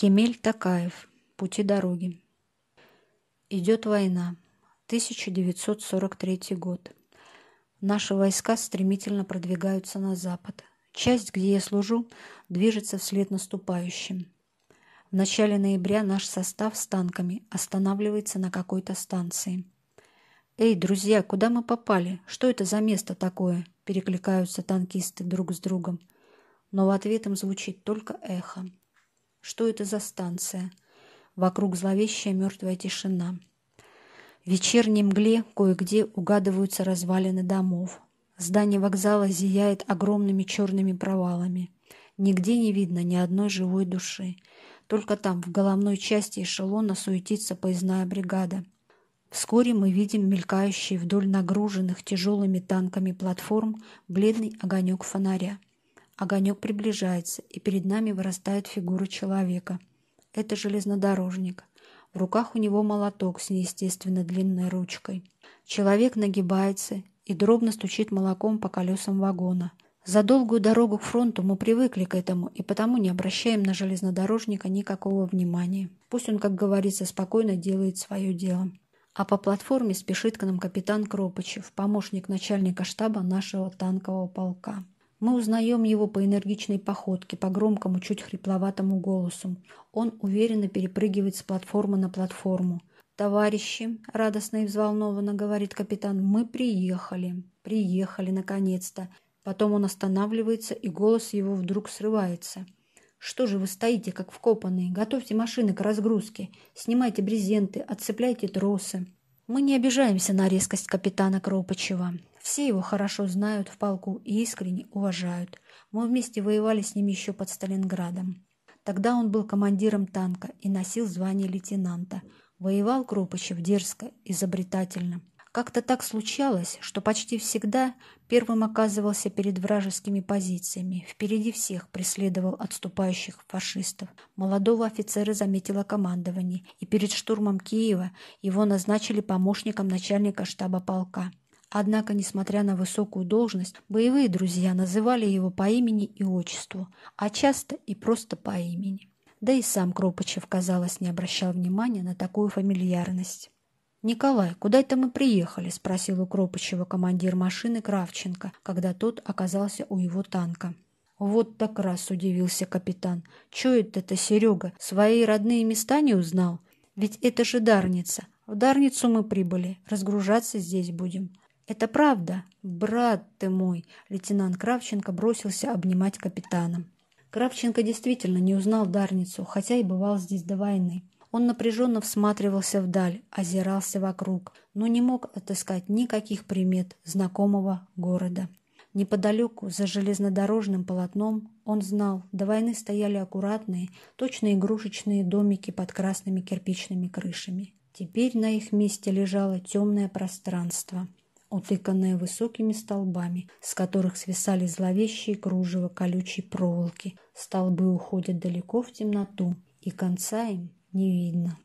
Кемель Такаев. Пути дороги. Идет война. 1943 год. Наши войска стремительно продвигаются на запад. Часть, где я служу, движется вслед наступающим. В начале ноября наш состав с танками останавливается на какой-то станции. «Эй, друзья, куда мы попали? Что это за место такое?» Перекликаются танкисты друг с другом. Но в ответ им звучит только эхо. Что это за станция? Вокруг зловещая мертвая тишина. В вечерней мгле кое-где угадываются развалины домов. Здание вокзала зияет огромными черными провалами. Нигде не видно ни одной живой души. Только там, в головной части эшелона, суетится поездная бригада. Вскоре мы видим мелькающий вдоль нагруженных тяжелыми танками платформ бледный огонек фонаря. Огонек приближается, и перед нами вырастает фигура человека. Это железнодорожник. В руках у него молоток с неестественно длинной ручкой. Человек нагибается и дробно стучит молоком по колесам вагона. За долгую дорогу к фронту мы привыкли к этому и потому не обращаем на железнодорожника никакого внимания. Пусть он, как говорится, спокойно делает свое дело. А по платформе спешит к нам капитан Кропычев, помощник начальника штаба нашего танкового полка. Мы узнаем его по энергичной походке, по громкому, чуть хрипловатому голосу. Он уверенно перепрыгивает с платформы на платформу. «Товарищи!» — радостно и взволнованно говорит капитан. «Мы приехали! Приехали, наконец-то!» Потом он останавливается, и голос его вдруг срывается. «Что же вы стоите, как вкопанные? Готовьте машины к разгрузке. Снимайте брезенты, отцепляйте тросы». Мы не обижаемся на резкость капитана Кропачева. Все его хорошо знают в полку и искренне уважают. Мы вместе воевали с ним еще под Сталинградом. Тогда он был командиром танка и носил звание лейтенанта. Воевал Кропачев дерзко, изобретательно. Как-то так случалось, что почти всегда первым оказывался перед вражескими позициями, впереди всех преследовал отступающих фашистов. Молодого офицера заметило командование, и перед штурмом Киева его назначили помощником начальника штаба полка. Однако, несмотря на высокую должность, боевые друзья называли его по имени и отчеству, а часто и просто по имени. Да и сам Кропачев, казалось, не обращал внимания на такую фамильярность. «Николай, куда это мы приехали?» – спросил у Кропачева командир машины Кравченко, когда тот оказался у его танка. «Вот так раз!» – удивился капитан. «Чё это-то, Серега, свои родные места не узнал? Ведь это же Дарница. В Дарницу мы прибыли, разгружаться здесь будем. «Это правда, брат ты мой!» Лейтенант Кравченко бросился обнимать капитана. Кравченко действительно не узнал Дарницу, хотя и бывал здесь до войны. Он напряженно всматривался вдаль, озирался вокруг, но не мог отыскать никаких примет знакомого города. Неподалеку, за железнодорожным полотном, он знал, до войны стояли аккуратные, точно игрушечные домики под красными кирпичными крышами. Теперь на их месте лежало темное пространство – утыканная высокими столбами, с которых свисали зловещие кружева колючей проволоки. Столбы уходят далеко в темноту, и конца им не видно.